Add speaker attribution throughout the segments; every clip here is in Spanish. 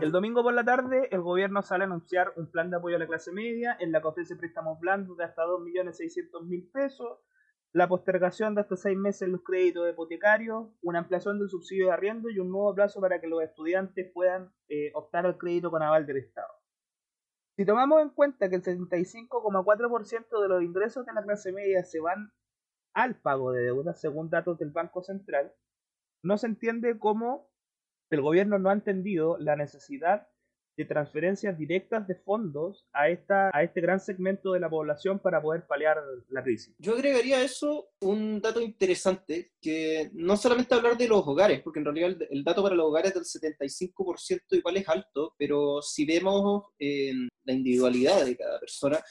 Speaker 1: El domingo por la tarde, el gobierno sale a anunciar un plan de apoyo a la clase media. En la que ofrece préstamos blandos de hasta 2.600.000 pesos, la postergación de hasta seis meses en los créditos hipotecarios, una ampliación del subsidio de arriendo y un nuevo plazo para que los estudiantes puedan eh, optar al crédito con aval del Estado. Si tomamos en cuenta que el 75,4% de los ingresos de la clase media se van al pago de deudas, según datos del Banco Central, no se entiende cómo el gobierno no ha entendido la necesidad de transferencias directas de fondos a, esta, a este gran segmento de la población para poder paliar la crisis.
Speaker 2: Yo agregaría a eso un dato interesante, que no solamente hablar de los hogares, porque en realidad el, dato para los hogares del 75% igual es alto, pero si vemos la individualidad de cada persona,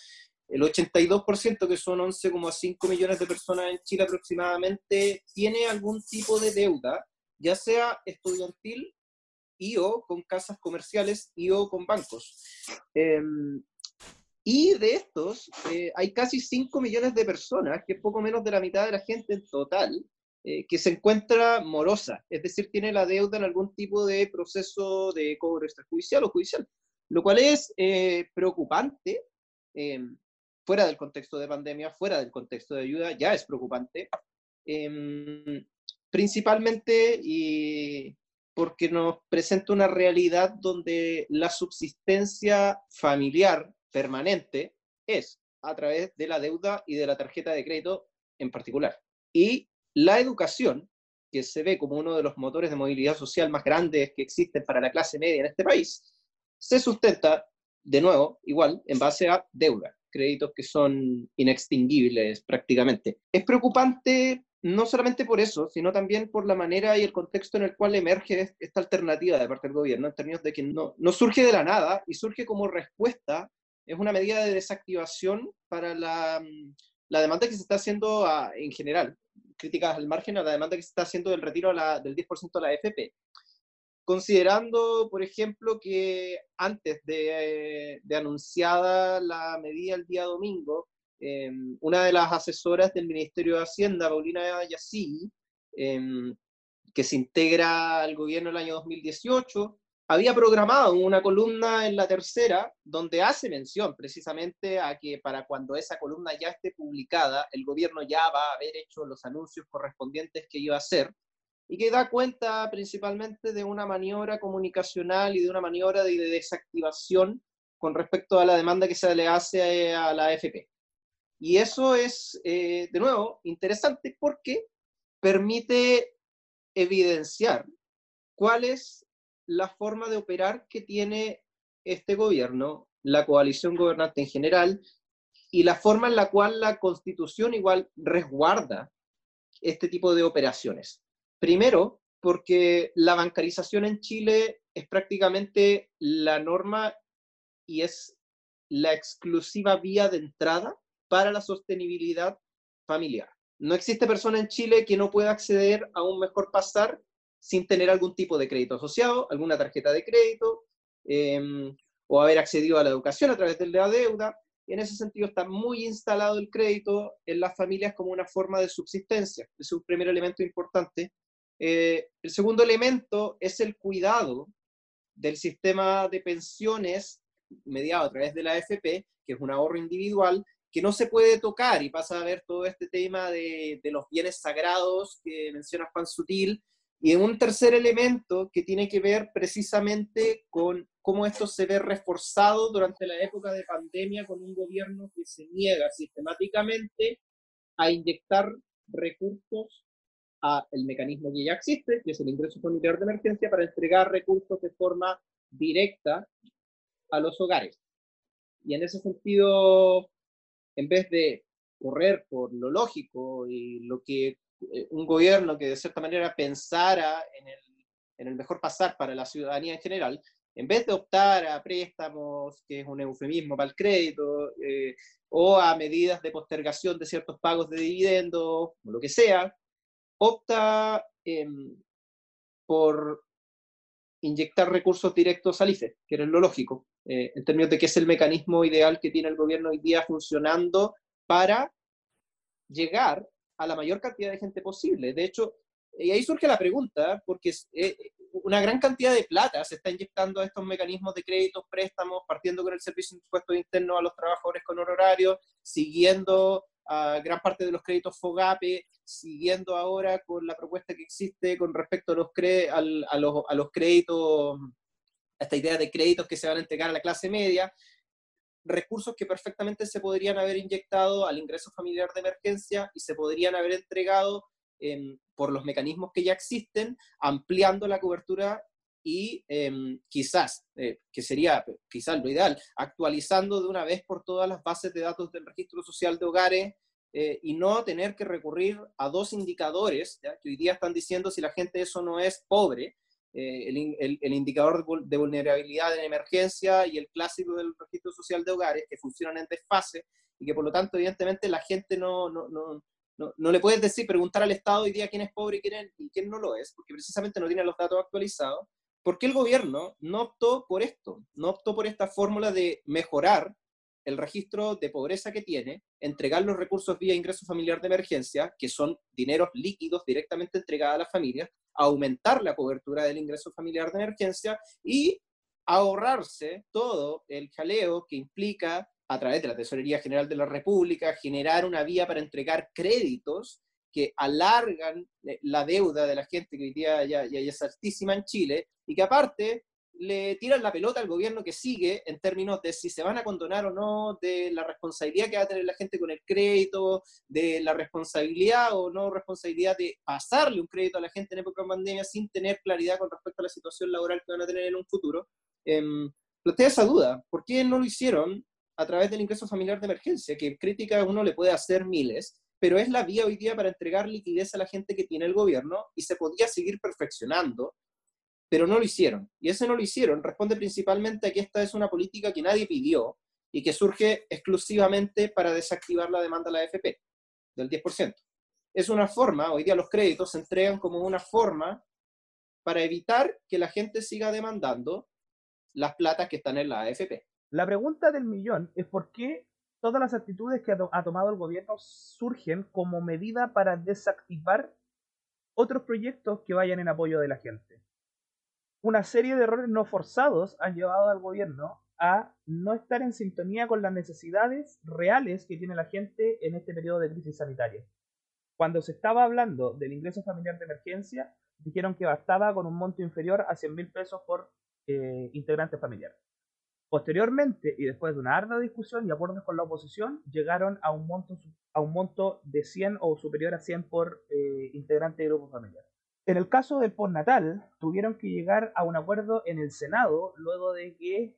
Speaker 2: el 82%, que son 11,5 millones de personas en Chile aproximadamente, tiene algún tipo de deuda ya sea estudiantil y o con casas comerciales y o con bancos. Em, y de estos, eh, hay casi 5 millones de personas, que es poco menos de la mitad de la gente en total, eh, que se encuentra morosa, es decir, tiene la deuda en algún tipo de proceso de cobro extrajudicial o judicial, lo cual es eh, preocupante, em, fuera del contexto de pandemia, fuera del contexto de ayuda, ya es preocupante. Em, principalmente y porque nos presenta una realidad donde la subsistencia familiar permanente es a través de la deuda y de la tarjeta de crédito en particular. Y la educación, que se ve como uno de los motores de movilidad social más grandes que existen para la clase media en este país, se sustenta, de nuevo, igual, en base a deuda, créditos que son inextinguibles prácticamente. Es preocupante no solamente por eso, sino también por la manera y el contexto en el cual emerge esta alternativa de parte del gobierno, en términos de que no, no surge de la nada y surge como respuesta, es una medida de desactivación para la, la demanda que se está haciendo en general, críticas al margen a la demanda que se está haciendo del retiro del 10% de la FP. Considerando, por ejemplo, que antes de, de anunciada la medida el día domingo, Em, una de las asesoras del Ministerio de Hacienda, Paulina Yací, em, que se integra al gobierno el año 2018, había programado una columna en la tercera donde hace mención precisamente a que para cuando esa columna ya esté publicada, el gobierno ya va a haber hecho los anuncios correspondientes que iba a hacer y que da cuenta principalmente de una maniobra comunicacional y de una maniobra de desactivación con respecto a la demanda que se le hace a la AFP. Y eso es, eh, de nuevo, interesante porque permite evidenciar cuál es la forma de operar que tiene este gobierno, la coalición gobernante en general, y la forma en la cual la constitución igual resguarda este tipo de operaciones. Primero, porque la bancarización en Chile es prácticamente la norma y es la exclusiva vía de entrada para la sostenibilidad familiar. No existe persona en Chile que no pueda acceder a un mejor pasar sin tener algún tipo de crédito asociado, alguna tarjeta de crédito, em, o haber accedido a la educación a través de la deuda. Y en ese sentido está muy instalado el crédito en las familias como una forma de subsistencia. Es un primer elemento importante. Eh, el segundo elemento es el cuidado del sistema de pensiones mediado a través de la AFP, que es un ahorro individual, que no se puede tocar y pasa a ver todo este tema de, los bienes sagrados que menciona Juan Sutil. Y un tercer elemento que tiene que ver precisamente con cómo esto se ve reforzado durante la época de pandemia con un gobierno que se niega sistemáticamente a inyectar recursos al mecanismo que ya existe, que es el ingreso familiar de emergencia, para entregar recursos de forma directa a los hogares. Y en ese sentido, en vez de correr por lo lógico y lo que eh, un gobierno que de cierta manera pensara en el, en el mejor pasar para la ciudadanía en general, en vez de optar a préstamos, que es un eufemismo para el crédito, eh, o a medidas de postergación de ciertos pagos de dividendos, o lo que sea, opta em, por inyectar recursos directos al IFE, que era lo lógico, eh, en términos de qué es el mecanismo ideal que tiene el gobierno hoy día funcionando para llegar a la mayor cantidad de gente posible. De hecho, y ahí surge la pregunta, porque eh, una gran cantidad de plata se está inyectando a estos mecanismos de créditos, préstamos, partiendo con el servicio de impuestos internos a los trabajadores con horario, siguiendo a gran parte de los créditos FOGAPE, siguiendo ahora con la propuesta que existe con respecto a los, los, a los créditos, a esta idea de créditos que se van a entregar a la clase media, recursos que perfectamente se podrían haber inyectado al ingreso familiar de emergencia y se podrían haber entregado por los mecanismos que ya existen, ampliando la cobertura y em, quizás, eh, que sería quizás lo ideal, actualizando de una vez por todas las bases de datos del registro social de hogares eh, y no tener que recurrir a dos indicadores, que hoy día están diciendo si la gente eso no es pobre, eh, el, el, indicador de vulnerabilidad en emergencia y el clásico del registro social de hogares, que funcionan en desfase y que por lo tanto evidentemente la gente no, no, no, no, le puedes decir, preguntar al Estado hoy día quién es pobre y quién, y quién no lo es, porque precisamente no tiene los datos actualizados. ¿Por qué el gobierno no optó por esto? No optó por esta fórmula de mejorar el registro de pobreza que tiene, entregar los recursos vía ingreso familiar de emergencia, que son dineros líquidos directamente entregados a las familias, aumentar la cobertura del ingreso familiar de emergencia y ahorrarse todo el jaleo que implica a través de la Tesorería General de la República generar una vía para entregar créditos que alargan eh, la deuda de la gente que hoy día ya, ya, es altísima en Chile y que aparte le tiran la pelota al gobierno que sigue en términos de si se van a condonar o no, de la responsabilidad que va a tener la gente con el crédito, de la responsabilidad o no responsabilidad de pasarle un crédito a la gente en época de pandemia sin tener claridad con respecto a la situación laboral que van a tener en un futuro. Eh, plantea esa duda. ¿Por qué no lo hicieron a través del ingreso familiar de emergencia? Que crítica uno le puede hacer miles, pero es la vía hoy día para entregar liquidez a la gente que tiene el gobierno y se podía seguir perfeccionando, pero no lo hicieron. Y ese no lo hicieron responde principalmente a que esta es una política que nadie pidió y que surge exclusivamente para desactivar la demanda de la AFP del 10%. Es una forma, hoy día los créditos se entregan como una forma para evitar que la gente siga demandando las platas que están en la AFP.
Speaker 1: La pregunta del millón es por qué todas las actitudes que ha, tomado el gobierno surgen como medida para desactivar otros proyectos que vayan en apoyo de la gente. Una serie de errores no forzados han llevado al gobierno a no estar en sintonía con las necesidades reales que tiene la gente en este periodo de crisis sanitaria. Cuando se estaba hablando del ingreso familiar de emergencia, dijeron que bastaba con un monto inferior a 100 mil pesos por eh, integrante familiar. Posteriormente, y después de una ardua discusión y acuerdos con la oposición, llegaron a un monto, a un monto de 100 o superior a 100 por eh, integrante de grupo familiar. En el caso del postnatal, tuvieron que llegar a un acuerdo en el Senado luego de que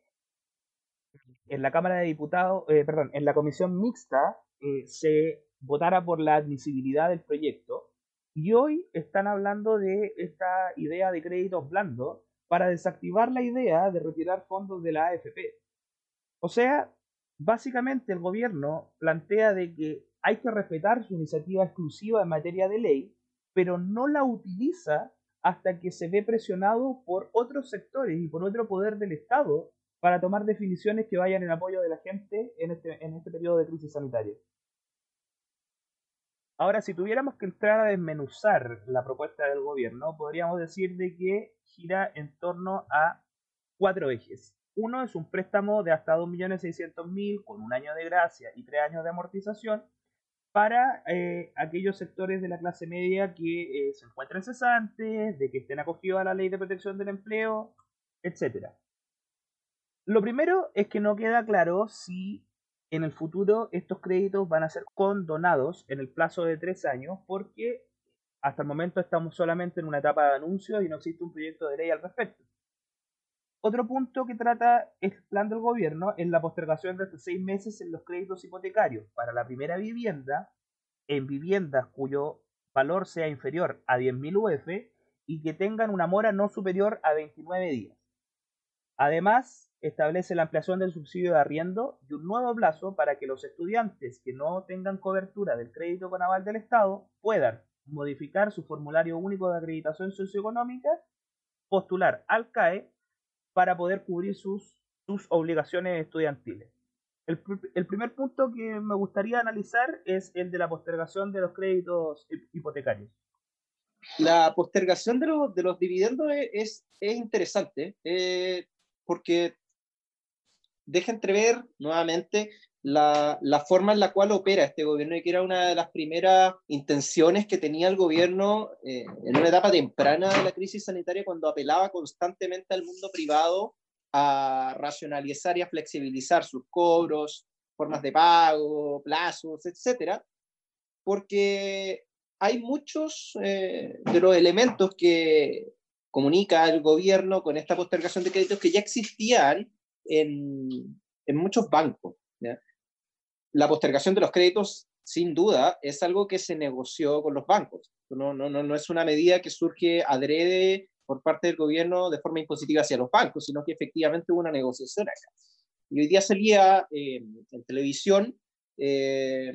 Speaker 1: en la Cámara de Diputados, eh, perdón, en la comisión mixta eh, se votara por la admisibilidad del proyecto. Y hoy están hablando de esta idea de créditos blandos para desactivar la idea de retirar fondos de la AFP. O sea, básicamente el gobierno plantea de que hay que respetar su iniciativa exclusiva en materia de ley, pero no la utiliza hasta que se ve presionado por otros sectores y por otro poder del Estado para tomar definiciones que vayan en apoyo de la gente en este, en este periodo de crisis sanitaria. Ahora, si tuviéramos que entrar a desmenuzar la propuesta del gobierno, podríamos decir de que gira en torno a cuatro ejes. Uno es un préstamo de hasta 2.600.000 con un año de gracia y tres años de amortización para eh, aquellos sectores de la clase media que eh, se encuentren cesantes, de que estén acogidos a la ley de protección del empleo, etc. Lo primero es que no queda claro si en el futuro estos créditos van a ser condonados en el plazo de tres años porque hasta el momento estamos solamente en una etapa de anuncios y no existe un proyecto de ley al respecto. Otro punto que trata el plan del gobierno es la postergación de hasta seis meses en los créditos hipotecarios para la primera vivienda en viviendas cuyo valor sea inferior a 10.000 UF y que tengan una mora no superior a 29 días. Además, establece la ampliación del subsidio de arriendo y un nuevo plazo para que los estudiantes que no tengan cobertura del crédito con aval del Estado puedan modificar su formulario único de acreditación socioeconómica postular al CAE para poder cubrir sus, sus obligaciones estudiantiles. El, el, primer punto que me gustaría analizar es el de la postergación de los créditos hipotecarios.
Speaker 2: La postergación de, los, de los dividendos es, es interesante eh, porque deja entrever nuevamente la, la, forma en la cual opera este gobierno y que era una de las primeras intenciones que tenía el gobierno eh, en una etapa temprana de la crisis sanitaria cuando apelaba constantemente al mundo privado a racionalizar y a flexibilizar sus cobros, formas de pago, plazos, etcétera, porque hay muchos eh, de los elementos que comunica el gobierno con esta postergación de créditos que ya existían en, en muchos bancos. La postergación de los créditos, sin duda, es algo que se negoció con los bancos. No, no, no, no es una medida que surge adrede por parte del gobierno de forma impositiva hacia los bancos, sino que efectivamente hubo una negociación acá. Y hoy día salía eh, en televisión eh,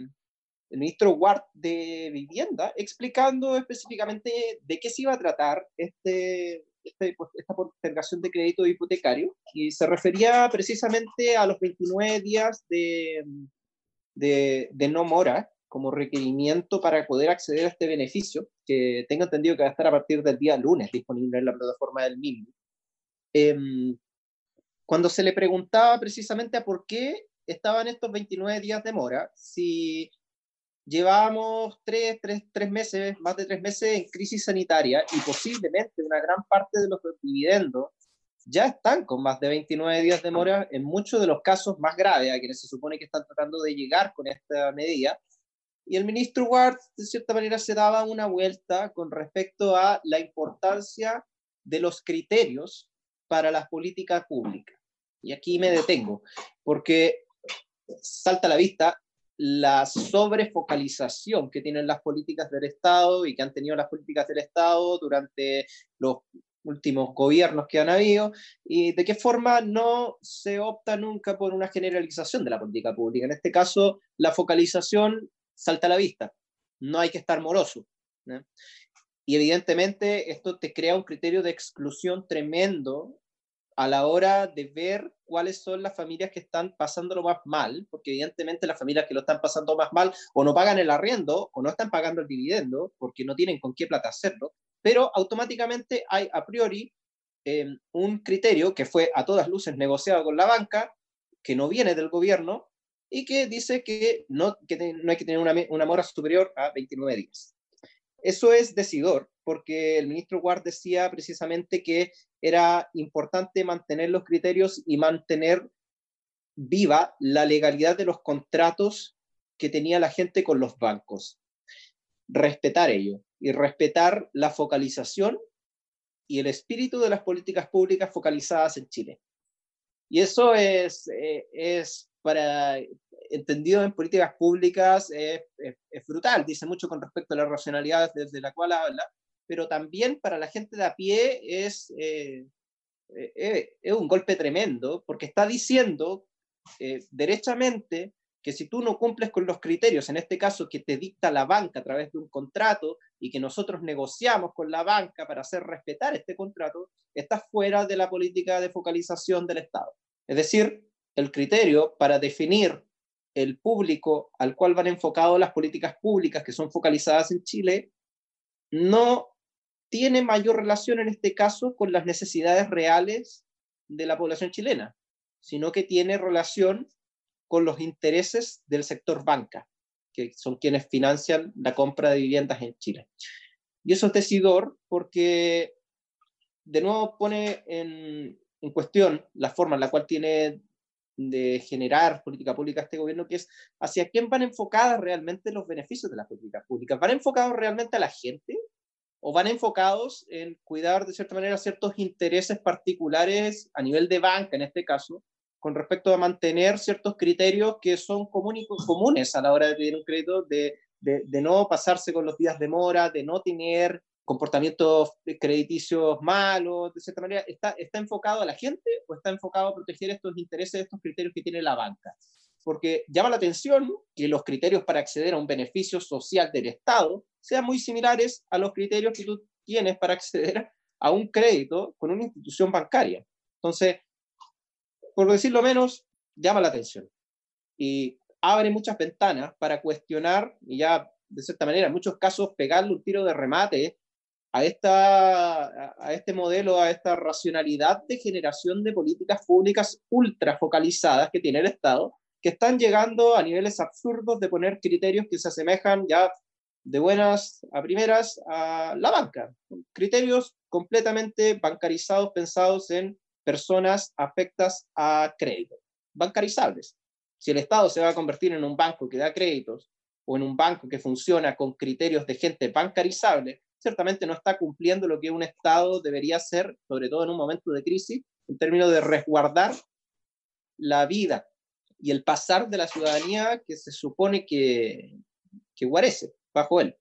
Speaker 2: el ministro Ward de Vivienda explicando específicamente de qué se iba a tratar este, esta postergación de crédito hipotecario y se refería precisamente a los 29 días de, de, de no mora como requerimiento para poder acceder a este beneficio, que tengo entendido que va a estar a partir del día lunes disponible en la plataforma del MIM. Em, cuando se le preguntaba precisamente a por qué estaban estos 29 días de mora, si llevábamos tres, tres, tres meses, más de tres meses en crisis sanitaria y posiblemente una gran parte de los dividendos ya están con más de 29 días de mora en muchos de los casos más graves a quienes se supone que están tratando de llegar con esta medida, y el ministro Ward, de cierta manera, se daba una vuelta con respecto a la importancia de los criterios para las políticas públicas. Y aquí me detengo, porque salta a la vista la sobrefocalización que tienen las políticas del Estado y que han tenido las políticas del Estado durante los últimos gobiernos que han habido y de qué forma no se opta nunca por una generalización de la política pública. En este caso, la focalización salta a la vista. No hay que estar moroso. Y evidentemente esto te crea un criterio de exclusión tremendo a la hora de ver cuáles son las familias que están pasándolo más mal, porque evidentemente las familias que lo están pasando más mal o no pagan el arriendo o no están pagando el dividendo porque no tienen con qué plata hacerlo, pero automáticamente hay a priori eh, un criterio que fue a todas luces negociado con la banca, que no viene del gobierno y que dice que no, que no hay que tener una, una mora superior a 29 días. Eso es decidor, porque el ministro Ward decía precisamente que era importante mantener los criterios y mantener viva la legalidad de los contratos que tenía la gente con los bancos. Respetar ello y respetar la focalización y el espíritu de las políticas públicas focalizadas en Chile. Y eso es, eh, es para entendido en políticas públicas es, brutal, dice mucho con respecto a la racionalidad desde la cual habla, pero también para la gente de a pie es, eh, eh, es un golpe tremendo, porque está diciendo eh, derechamente que si tú no cumples con los criterios, en este caso que te dicta la banca a través de un contrato y que nosotros negociamos con la banca para hacer respetar este contrato, estás fuera de la política de focalización del Estado. Es decir, el criterio para definir el público al cual van enfocadas las políticas públicas que son focalizadas en Chile no tiene mayor relación en este caso con las necesidades reales de la población chilena, sino que tiene relación con los intereses del sector banca, que son quienes financian la compra de viviendas en Chile. Y eso es decidor porque, de nuevo, pone en, en cuestión la forma en la cual tiene de generar política pública este gobierno, que es hacia quién van enfocadas realmente los beneficios de las políticas públicas. ¿Van enfocados realmente a la gente o van enfocados en cuidar de cierta manera ciertos intereses particulares a nivel de banca, en este caso, con respecto a mantener ciertos criterios que son comunes a la hora de pedir un crédito, de, de, de no pasarse con los días de mora, de no tener comportamientos crediticios malos, de cierta manera, ¿está, ¿está enfocado a la gente o está enfocado a proteger estos intereses, estos criterios que tiene la banca? Porque llama la atención que los criterios para acceder a un beneficio social del Estado sean muy similares a los criterios que tú tienes para acceder a un crédito con una institución bancaria. Entonces, por decirlo menos, llama la atención y abre muchas ventanas para cuestionar y ya, de cierta manera, en muchos casos, pegarle un tiro de remate a, esta, a este modelo, a esta racionalidad de generación de políticas públicas ultra focalizadas que tiene el Estado, que están llegando a niveles absurdos de poner criterios que se asemejan ya de buenas a primeras a la banca. Criterios completamente bancarizados, pensados en personas afectas a crédito, bancarizables. Si el Estado se va a convertir en un banco que da créditos o en un banco que funciona con criterios de gente bancarizable, ciertamente no está cumpliendo lo que un Estado debería hacer, sobre todo en un momento de crisis, en términos de resguardar la vida y el pasar de la ciudadanía que se supone que, que guarece bajo él.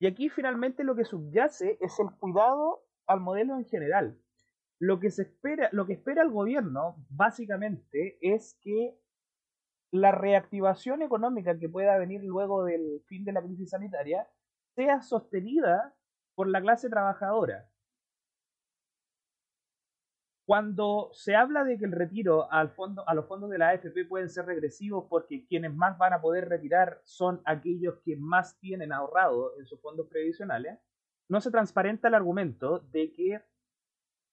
Speaker 1: Y aquí finalmente lo que subyace es el cuidado al modelo en general. Lo que se espera, lo que espera el gobierno básicamente es que la reactivación económica que pueda venir luego del fin de la crisis sanitaria sea sostenida por la clase trabajadora. Cuando se habla de que el retiro al fondo, a los fondos de la AFP pueden ser regresivos porque quienes más van a poder retirar son aquellos que más tienen ahorrado en sus fondos previsionales, no se transparenta el argumento de que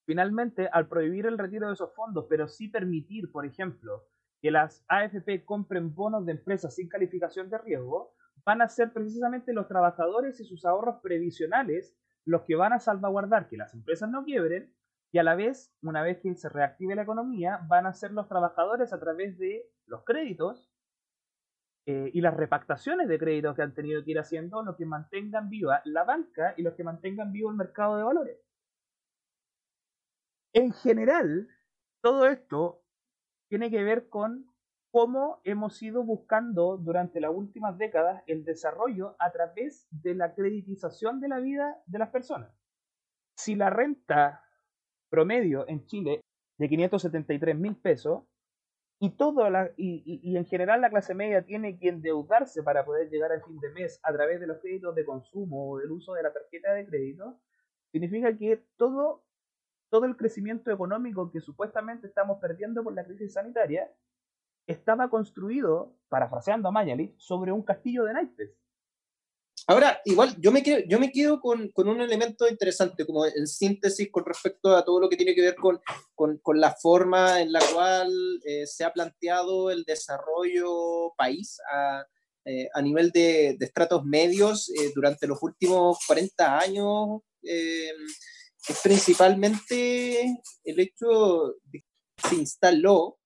Speaker 1: finalmente al prohibir el retiro de esos fondos, pero sí permitir, por ejemplo, que las AFP compren bonos de empresas sin calificación de riesgo, van a ser precisamente los trabajadores y sus ahorros previsionales los que van a salvaguardar que las empresas no quiebren y a la vez, una vez que se reactive la economía, van a ser los trabajadores a través de los créditos eh, y las repactaciones de créditos que han tenido que ir haciendo los que mantengan viva la banca y los que mantengan vivo el mercado de valores. En general, todo esto tiene que ver con cómo hemos ido buscando durante las últimas décadas el desarrollo a través de la creditización de la vida de las personas. Si la renta promedio en Chile de 573 mil pesos y, todo la, y, en general la clase media tiene que endeudarse para poder llegar al fin de mes a través de los créditos de consumo o del uso de la tarjeta de crédito, significa que todo, todo el crecimiento económico que supuestamente estamos perdiendo por la crisis sanitaria estaba construido, parafraseando a Mañalich, sobre un castillo de naipes.
Speaker 2: Ahora, igual, yo me quedo, yo me quedo con, con, un elemento interesante, como en síntesis con respecto a todo lo que tiene que ver con, con, con la forma en la cual eh, se ha planteado el desarrollo país a, eh, a nivel de, de, estratos medios eh, durante los últimos 40 años. es principalmente el hecho de que se instaló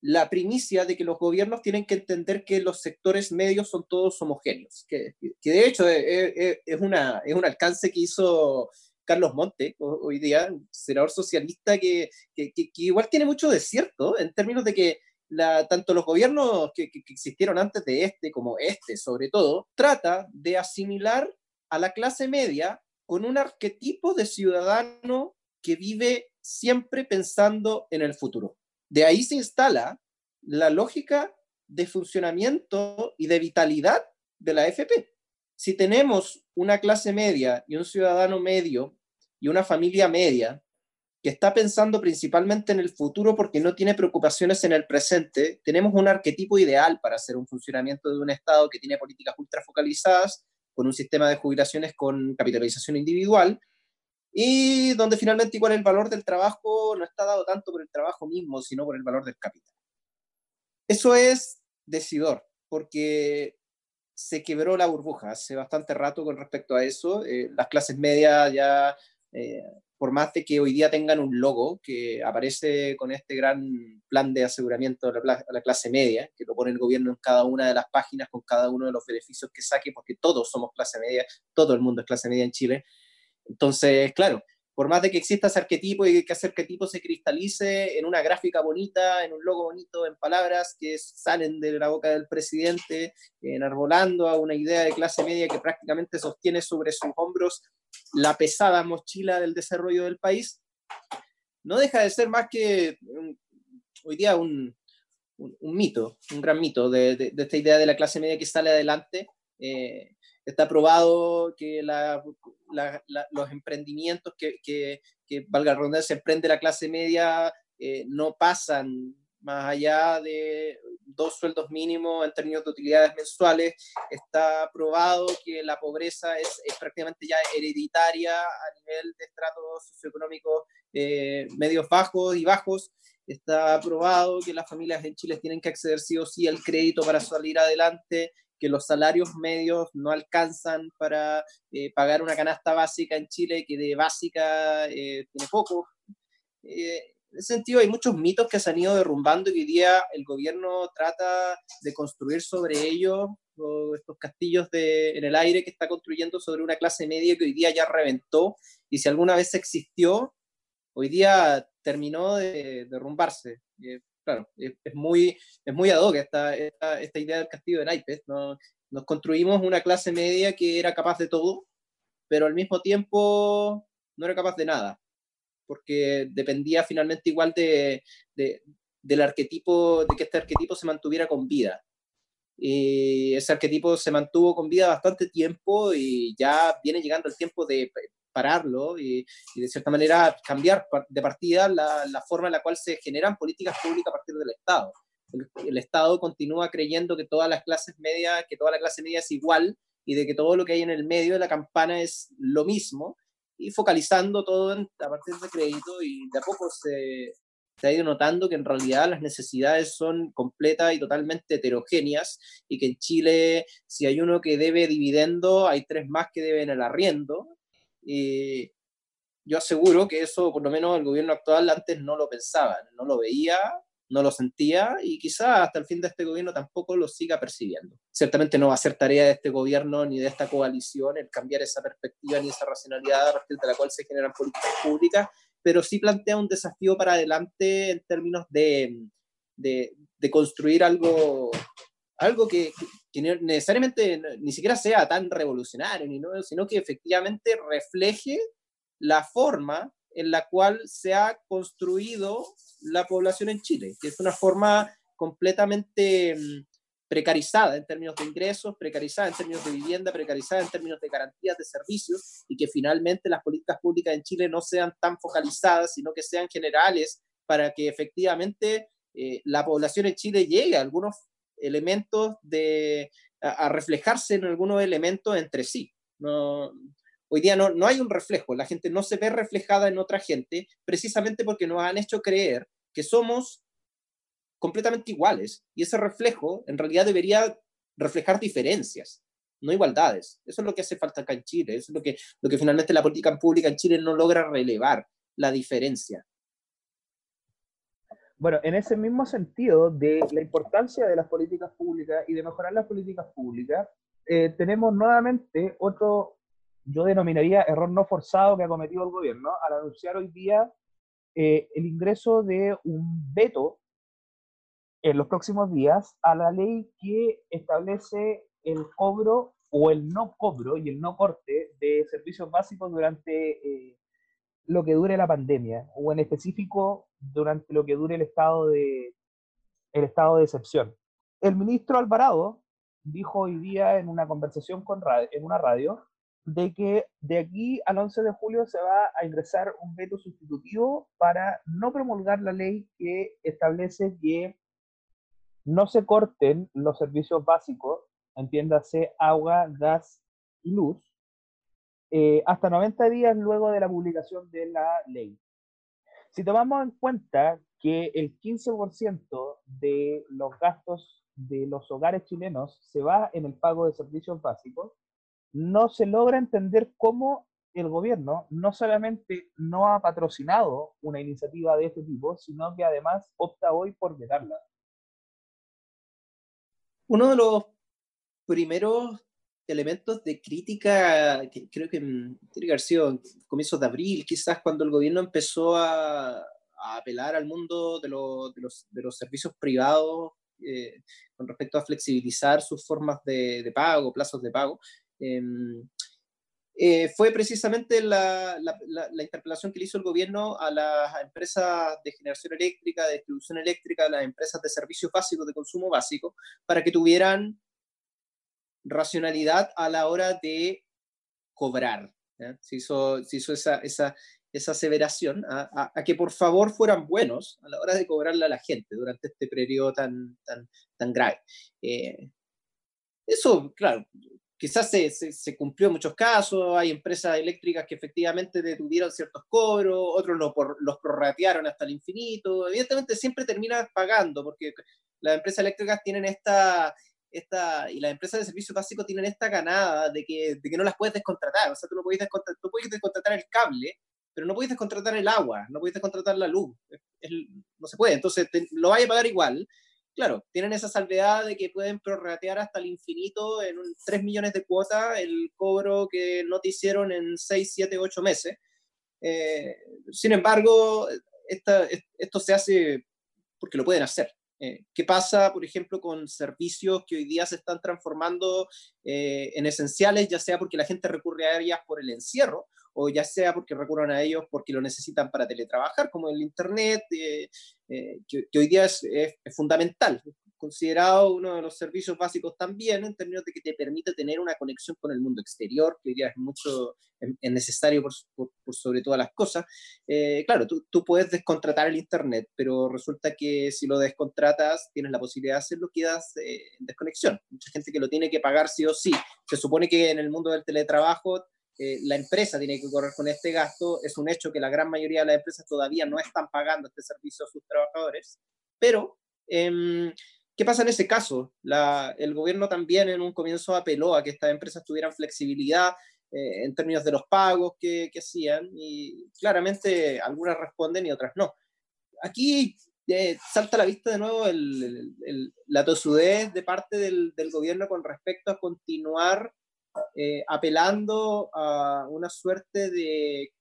Speaker 2: la primicia de que los gobiernos tienen que entender que los sectores medios son todos homogéneos, que, que de hecho es, eh, eh, eh, es, una, es un alcance que hizo Carlos Monte, hoy día, senador socialista, que, que, que, igual tiene mucho de cierto en términos de que la, tanto los gobiernos que, existieron antes de este como este, sobre todo, trata de asimilar a la clase media con un arquetipo de ciudadano que vive siempre pensando en el futuro. De ahí se instala la lógica de funcionamiento y de vitalidad de la FP. Si tenemos una clase media y un ciudadano medio y una familia media que está pensando principalmente en el futuro porque no tiene preocupaciones en el presente, tenemos un arquetipo ideal para hacer un funcionamiento de un Estado que tiene políticas ultra focalizadas, con un sistema de jubilaciones con capitalización individual, y donde finalmente igual el valor del trabajo no está dado tanto por el trabajo mismo, sino por el valor del capital. Eso es decidor, porque se quebró la burbuja hace bastante rato con respecto a eso. Eh, las clases medias ya, eh, por más de que hoy día tengan un logo que aparece con este gran plan de aseguramiento a la, la, clase media, que lo pone el gobierno en cada una de las páginas con cada uno de los beneficios que saque, porque todos somos clase media, todo el mundo es clase media en Chile, entonces, claro, por más de que exista ese arquetipo y que ese arquetipo se cristalice en una gráfica bonita, en un logo bonito, en palabras que salen de la boca del presidente, enarbolando a una idea de clase media que prácticamente sostiene sobre sus hombros la pesada mochila del desarrollo del país, no deja de ser más que hoy día un, un, mito, un gran mito de, de, esta idea de la clase media que sale adelante Eh, está probado que los emprendimientos que, que, que, valga la redundancia, emprende la clase media eh, no pasan más allá de dos sueldos mínimos en términos de utilidades mensuales. Está probado que la pobreza es, prácticamente ya hereditaria a nivel de estratos socioeconómicos eh, medios bajos y bajos. Está probado que las familias en Chile tienen que acceder sí o sí al crédito para salir adelante que los salarios medios no alcanzan para eh, pagar una canasta básica en Chile, que de básica eh, tiene poco. Eh, en ese sentido, hay muchos mitos que se han ido derrumbando y hoy día el gobierno trata de construir sobre ellos estos castillos de, en el aire que está construyendo sobre una clase media que hoy día ya reventó y si alguna vez existió, hoy día terminó de derrumbarse claro, es, muy, es muy ad hoc esta, esta, idea del castillo de naipes. ¿no? Nos construimos una clase media que era capaz de todo, pero al mismo tiempo no era capaz de nada, porque dependía finalmente igual de, de, del arquetipo, de que este arquetipo se mantuviera con vida. Y ese arquetipo se mantuvo con vida bastante tiempo y ya viene llegando el tiempo de pararlo y, de cierta manera cambiar de partida la, la, forma en la cual se generan políticas públicas a partir del Estado. El, Estado continúa creyendo que todas las clases medias, que toda la clase media es igual y de que todo lo que hay en el medio de la campana es lo mismo y focalizando todo a partir de crédito y de a poco se, se ha ido notando que en realidad las necesidades son completas y totalmente heterogéneas y que en Chile si hay uno que debe dividendo, hay tres más que deben el arriendo y yo aseguro que eso, por lo menos el gobierno actual antes no lo pensaba, no lo veía, no lo sentía y quizá hasta el fin de este gobierno tampoco lo siga percibiendo. Ciertamente no va a ser tarea de este gobierno ni de esta coalición el cambiar esa perspectiva ni esa racionalidad a partir de la cual se generan políticas públicas, pero sí plantea un desafío para adelante en términos de, de, de construir algo, algo que, necesariamente ni siquiera sea tan revolucionario, sino que efectivamente refleje la forma en la cual se ha construido la población en Chile, que es una forma completamente mm, precarizada en términos de ingresos, precarizada en términos de vivienda, precarizada en términos de garantías de servicios y que finalmente las políticas públicas en Chile no sean tan focalizadas, sino que sean generales para que efectivamente eh, la población en Chile llegue a algunos elementos de, a, reflejarse en algunos elementos entre sí. No, hoy día no, no hay un reflejo, la gente no se ve reflejada en otra gente precisamente porque nos han hecho creer que somos completamente iguales y ese reflejo en realidad debería reflejar diferencias, no igualdades. Eso es lo que hace falta acá en Chile, eso es lo que, lo que finalmente la política pública en Chile no logra relevar, la diferencia.
Speaker 1: Bueno, en ese mismo sentido de la importancia de las políticas públicas y de mejorar las políticas públicas, eh, tenemos nuevamente otro, yo denominaría error no forzado que ha cometido el gobierno al anunciar hoy día eh, el ingreso de un veto en los próximos días a la ley que establece el cobro o el no cobro y el no corte de servicios básicos durante eh, lo que dure la pandemia, o en específico durante lo que dure el estado de, el estado de excepción. El ministro Alvarado dijo hoy día en una conversación con en una radio de que de aquí al 11 de julio se va a ingresar un veto sustitutivo para no promulgar la ley que establece que no se corten los servicios básicos, entiéndase agua, gas y luz, eh, hasta 90 días luego de la publicación de la ley. Si tomamos en cuenta que el 15% de los gastos de los hogares chilenos se va en el pago de servicios básicos, no se logra entender cómo el gobierno no solamente no ha patrocinado una iniciativa de este tipo, sino que además opta hoy por vetarla.
Speaker 2: Uno de los primeros elementos de crítica, que creo que tiene que haber sido comienzos de abril, quizás cuando el gobierno empezó a, apelar al mundo de, de, los, de, los, servicios privados eh, con respecto a flexibilizar sus formas de, de pago, plazos de pago. Em, eh, fue precisamente la, la, la, interpelación que le hizo el gobierno a las empresas de generación eléctrica, de distribución eléctrica, a las empresas de servicios básicos, de consumo básico, para que tuvieran racionalidad a la hora de cobrar. Se hizo, se hizo esa, esa, esa aseveración a, que por favor fueran buenos a la hora de cobrarle a la gente durante este periodo tan, tan, tan grave. Eh, eso, claro, quizás se, se, cumplió en muchos casos, hay empresas eléctricas que efectivamente detuvieron ciertos cobros, otros lo por, los prorratearon hasta el infinito, evidentemente siempre terminas pagando, porque las empresas eléctricas tienen esta, esta, y las empresas de servicios básicos tienen esta ganada de que, de que no las puedes descontratar, o sea, tú no puedes descontratar, tú puedes descontratar el cable, pero no puedes descontratar el agua, no puedes descontratar la luz, no se puede, entonces lo vaya a pagar igual. Claro, tienen esa salvedad de que pueden prorratear hasta el infinito en 3 millones de cuotas el cobro que no te hicieron en 6, 7, 8 meses. Eh, sin embargo, esto se hace porque lo pueden hacer. Eh, ¿Qué pasa, por ejemplo, con servicios que hoy día se están transformando eh, en esenciales, ya sea porque la gente recurre a ellas por el encierro o ya sea porque recurran a ellos porque lo necesitan para teletrabajar, como el Internet, eh, eh, que, hoy día es, fundamental, considerado uno de los servicios básicos también, en términos de que te permite tener una conexión con el mundo exterior, que es mucho es necesario por, por, sobre todas las cosas. Eh, claro, tú, puedes descontratar el Internet, pero resulta que si lo descontratas, tienes la posibilidad de hacerlo, quedas en desconexión. Mucha gente que lo tiene que pagar sí o sí. Se supone que en el mundo del teletrabajo eh, la empresa tiene que correr con este gasto. Es un hecho que la gran mayoría de las empresas todavía no están pagando este servicio a sus trabajadores. Pero, em, ¿qué pasa en ese caso? el gobierno también en un comienzo apeló a que estas empresas tuvieran flexibilidad eh, en términos de los pagos que, hacían y claramente algunas responden y otras no. Aquí eh, salta a la vista de nuevo la tosudez de parte del, del, gobierno con respecto a continuar eh, apelando a una suerte de,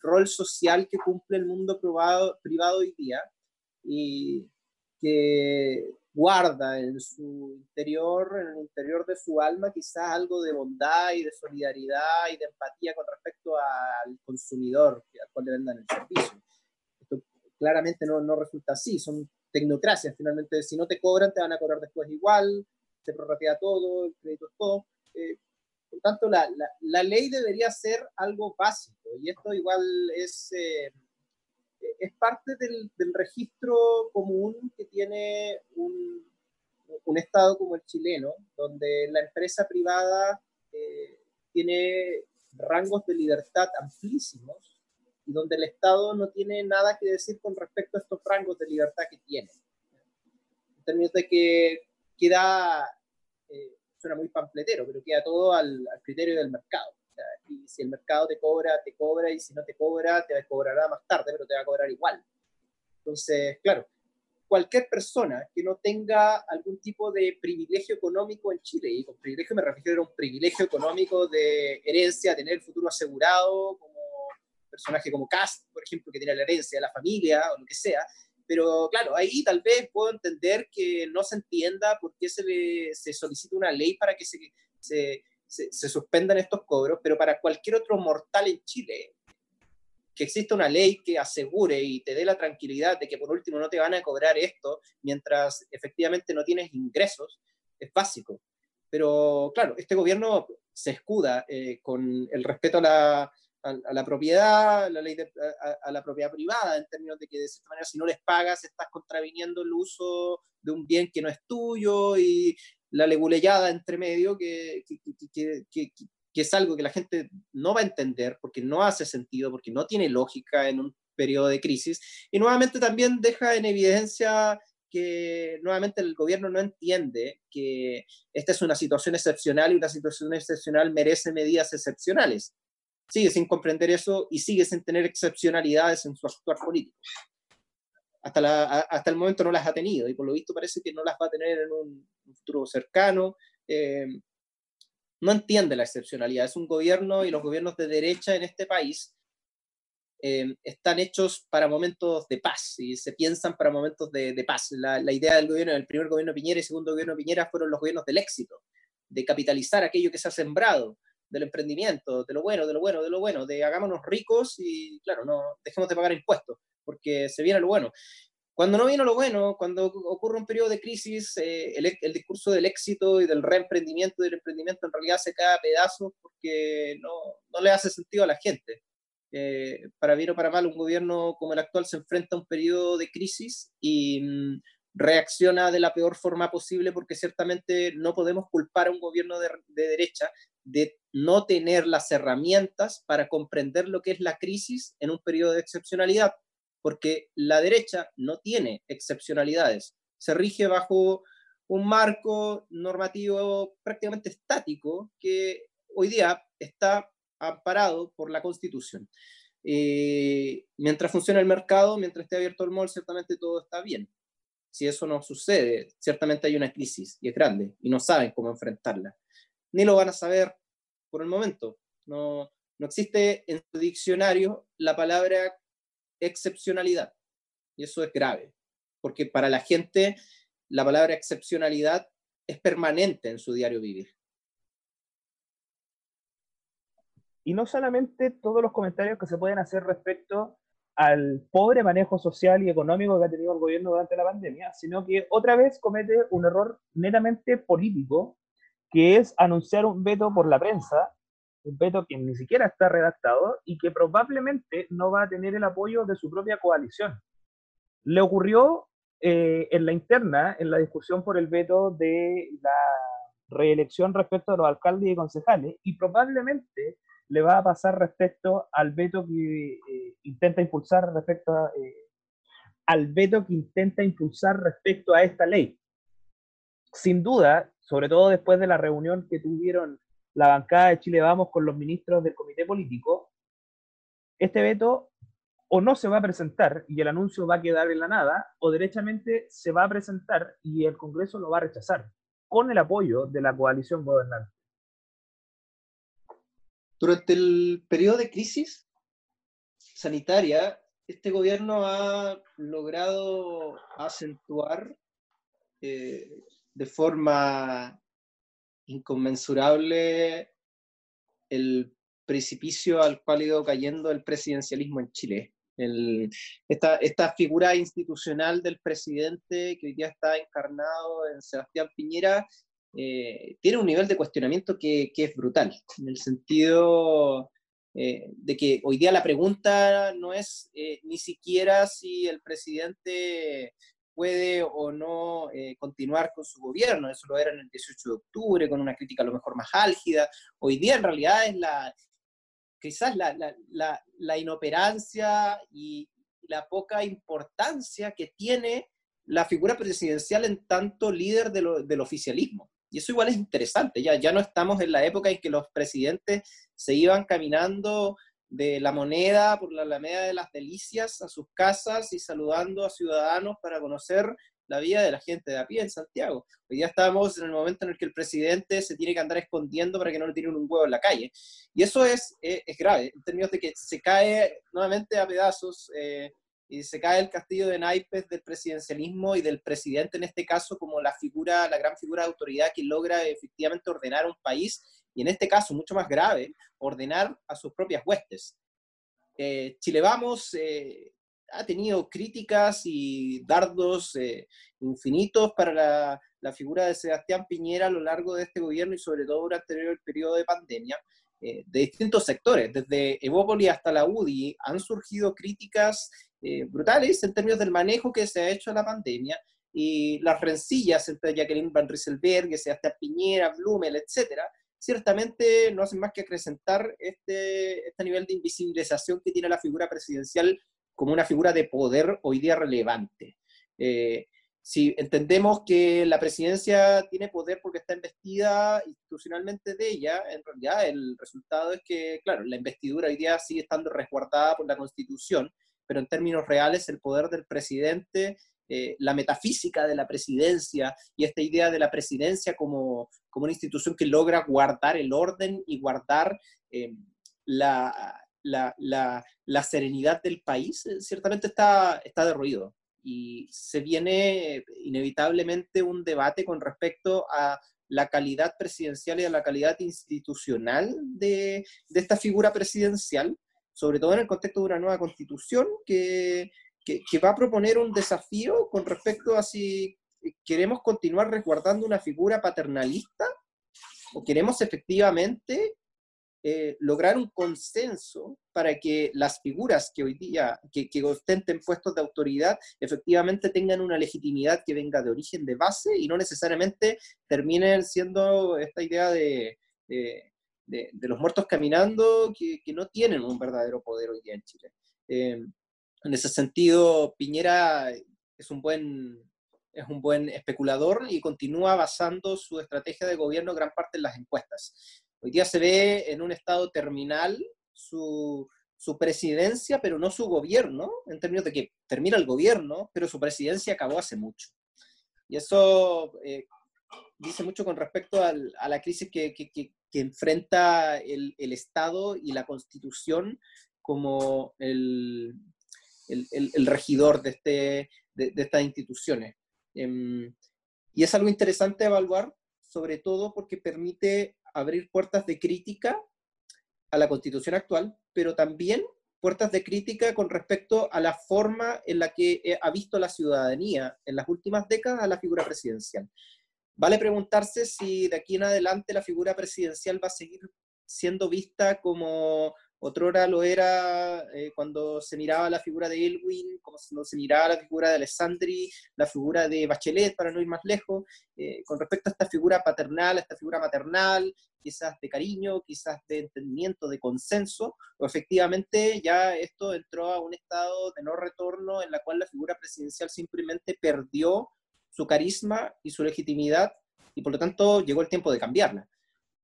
Speaker 2: rol social que cumple el mundo privado, privado hoy día y que guarda en su interior, en el interior de su alma, quizás algo de bondad y de solidaridad y de empatía con respecto al consumidor al cual le vendan el servicio. Esto claramente no, no resulta así, son tecnocracias, finalmente si no te cobran te van a cobrar después igual, se prorratea todo, el crédito es todo. Eh, por tanto, la, la, ley debería ser algo básico y esto igual es, eh, es parte del, registro común que tiene un, un, Estado como el chileno, donde la empresa privada eh, tiene rangos de libertad amplísimos y donde el Estado no tiene nada que decir con respecto a estos rangos de libertad que tiene. En términos de que queda... Eh, suena muy pampletero, pero queda todo al, criterio del mercado. Y si el mercado te cobra, te cobra, y si no te cobra, te cobrará más tarde, pero te va a cobrar igual. Entonces, claro, cualquier persona que no tenga algún tipo de privilegio económico en Chile, y con privilegio me refiero a un privilegio económico de herencia, tener el futuro asegurado, como personaje como Cast, por ejemplo, que tiene la herencia de la familia o lo que sea, pero claro, ahí tal vez puedo entender que no se entienda por qué se, le, se solicita una ley para que se, se, se, suspendan estos cobros, pero para cualquier otro mortal en Chile, que exista una ley que asegure y te dé la tranquilidad de que por último no te van a cobrar esto mientras efectivamente no tienes ingresos, es básico. Pero claro, este gobierno se escuda eh, con el respeto a la, a, la propiedad, la ley de, a, la propiedad privada, en términos de que de cierta manera si no les pagas estás contraviniendo el uso de un bien que no es tuyo y la leguleyada entre medio que, que, es algo que la gente no va a entender porque no hace sentido, porque no tiene lógica en un periodo de crisis. Y nuevamente también deja en evidencia que nuevamente el gobierno no entiende que esta es una situación excepcional y una situación excepcional merece medidas excepcionales sigue sin comprender eso y sigue sin tener excepcionalidades en su actuar político. Hasta, hasta el momento no las ha tenido y por lo visto parece que no las va a tener en un, futuro cercano. Eh, no entiende la excepcionalidad. Es un gobierno y los gobiernos de derecha en este país eh, están hechos para momentos de paz y se piensan para momentos de, paz. La, la, idea del gobierno, del primer gobierno Piñera y segundo gobierno Piñera fueron los gobiernos del éxito, de capitalizar aquello que se ha sembrado, del emprendimiento, de lo bueno, de lo bueno, de lo bueno, de hagámonos ricos y, claro, no dejemos de pagar impuestos, porque se viene lo bueno. cuando no viene lo bueno, cuando ocurre un periodo de crisis, eh, el, discurso del éxito y del reemprendimiento del emprendimiento en realidad se cae a pedazos porque no, no le hace sentido a la gente. Eh, para bien o para mal, un gobierno como el actual se enfrenta a un periodo de crisis y mm, reacciona de la peor forma posible porque ciertamente no podemos culpar a un gobierno de, de derecha de no tener las herramientas para comprender lo que es la crisis en un periodo de excepcionalidad porque la derecha no tiene excepcionalidades, se rige bajo un marco normativo prácticamente estático que hoy día está amparado por la Constitución. Eh, mientras funciona el mercado, mientras esté abierto el mall, ciertamente todo está bien. Si eso no sucede, ciertamente hay una crisis y es grande y no saben cómo enfrentarla. Ni lo van a saber por el momento. No, no existe en su diccionario la palabra excepcionalidad. Y eso es grave, porque para la gente la palabra excepcionalidad es permanente en su diario vivir.
Speaker 1: Y no solamente todos los comentarios que se pueden hacer respecto al pobre manejo social y económico que ha tenido el gobierno durante la pandemia, sino que otra vez comete un error netamente político, que es anunciar un veto por la prensa un veto que ni siquiera está redactado y que probablemente no va a tener el apoyo de su propia coalición. Le ocurrió eh, en la interna, en la discusión por el veto de la reelección respecto a los alcaldes y concejales, y probablemente le va a pasar respecto al veto que eh, intenta impulsar respecto eh, al veto que intenta impulsar respecto a esta ley. Sin duda, sobre todo después de la reunión que tuvieron la bancada de Chile Vamos con los ministros del comité político, este veto o no se va a presentar y el anuncio va a quedar en la nada, o derechamente se va a presentar y el Congreso lo va a rechazar, con el apoyo de la coalición gobernante.
Speaker 2: Durante el periodo de crisis sanitaria, este gobierno ha logrado acentuar eh, de forma inconmensurable el precipicio al cual ha ido cayendo el presidencialismo en Chile. esta, figura institucional del presidente que hoy día está encarnado en Sebastián Piñera eh, tiene un nivel de cuestionamiento que, que es brutal, en el sentido eh, de que hoy día la pregunta no es eh, ni siquiera si el presidente puede o no eh, continuar con su gobierno. Eso lo era en el 18 de octubre, con una crítica a lo mejor más álgida. Hoy día en realidad es la, quizás la, la, la, inoperancia y la poca importancia que tiene la figura presidencial en tanto líder del oficialismo. Y eso igual es interesante, ya, ya no estamos en la época en que los presidentes se iban caminando de la moneda por la Alameda de las Delicias a sus casas y saludando a ciudadanos para conocer la vida de la gente de a pie en Santiago. Hoy día estamos en el momento en el que el presidente se tiene que andar escondiendo para que no le tiren un huevo en la calle. Y eso es, eh, es, grave, en términos de que se cae nuevamente a pedazos eh, y se cae el castillo de naipes del presidencialismo y del presidente en este caso como la figura, la gran figura de autoridad que logra efectivamente ordenar un país y en este caso, mucho más grave, ordenar a sus propias huestes. Eh, Chile Vamos eh, ha tenido críticas y dardos eh, infinitos para la, figura de Sebastián Piñera a lo largo de este gobierno y sobre todo durante el periodo de pandemia. de distintos sectores, desde Evópoli hasta la UDI, han surgido críticas brutales en términos del manejo que se ha hecho a la pandemia y las rencillas entre Jacqueline Van Rieselberg, Sebastián Piñera, Blumel, etcétera, ciertamente no hacen más que acrecentar este, este nivel de invisibilización que tiene la figura presidencial como una figura de poder hoy día relevante. Eh, si entendemos que la presidencia tiene poder porque está investida institucionalmente de ella, en realidad el resultado es que, claro, la investidura hoy día sigue estando resguardada por la Constitución, pero en términos reales el poder del presidente eh, la metafísica de la presidencia y esta idea de la presidencia como, como una institución que logra guardar el orden y guardar eh, la, la, la, serenidad del país, eh, ciertamente está, está derruido. Y se viene inevitablemente un debate con respecto a la calidad presidencial y a la calidad institucional de, de esta figura presidencial, sobre todo en el contexto de una nueva constitución que, que, va a proponer un desafío con respecto a si queremos continuar resguardando una figura paternalista o queremos efectivamente eh, lograr un consenso para que las figuras que hoy día, que, ostenten puestos de autoridad, efectivamente tengan una legitimidad que venga de origen de base y no necesariamente terminen siendo esta idea de, de, los muertos caminando que, que, no tienen un verdadero poder hoy día en Chile. Eh, en ese sentido, Piñera es un buen es un buen especulador y continúa basando su estrategia de gobierno gran parte en las encuestas. Hoy día se ve en un estado terminal su, su presidencia, pero no su gobierno, en términos de que termina el gobierno, pero su presidencia acabó hace mucho. Y eso eh, dice mucho con respecto al, a la crisis que, que, que, enfrenta el, el, Estado y la Constitución como el, el, regidor de, este, de estas instituciones. Em, y es algo interesante evaluar, sobre todo porque permite abrir puertas de crítica a la constitución actual, pero también puertas de crítica con respecto a la forma en la que eh, ha visto la ciudadanía en las últimas décadas a la figura presidencial. Vale preguntarse si de aquí en adelante la figura presidencial va a seguir siendo vista como Otrora lo era eh, cuando se miraba la figura de Elwin, como se miraba la figura de Alessandri, la figura de Bachelet, para no ir más lejos, eh, con respecto a esta figura paternal, a esta figura maternal, quizás de cariño, quizás de entendimiento, de consenso, o efectivamente ya esto entró a un estado de no retorno en la cual la figura presidencial simplemente perdió su carisma y su legitimidad y por lo tanto llegó el tiempo de cambiarla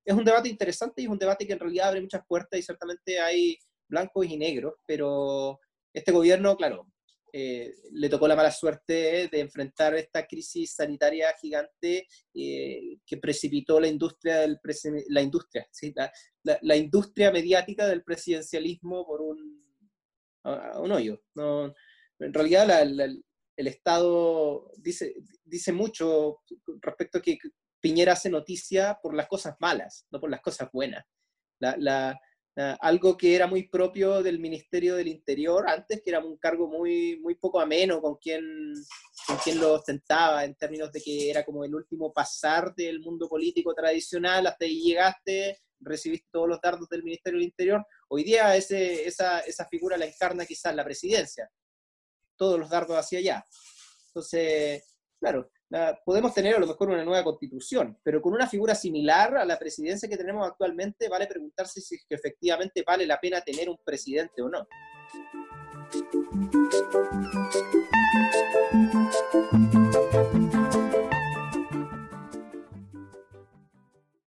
Speaker 2: es un debate interesante y es un debate que en realidad abre muchas puertas y ciertamente hay blancos y negros, pero este gobierno, claro, eh, le tocó la mala suerte de enfrentar esta crisis sanitaria gigante eh, que precipitó la industria, del la, industria la, industria mediática del presidencialismo por un, un hoyo. No, en realidad el Estado dice, dice mucho respecto a que Piñera hace noticia por las cosas malas, no por las cosas buenas. algo que era muy propio del Ministerio del Interior antes, que era un cargo muy, muy poco ameno con quien, con quien lo ostentaba, en términos de que era como el último pasar del mundo político tradicional, hasta ahí llegaste, recibiste todos los dardos del Ministerio del Interior. Hoy día ese, esa, esa figura la encarna quizás la presidencia, todos los dardos hacia allá. Entonces, claro, podemos tener a lo mejor una nueva constitución, pero con una figura similar a la presidencia que tenemos actualmente, vale preguntarse si efectivamente vale la pena tener un presidente o no.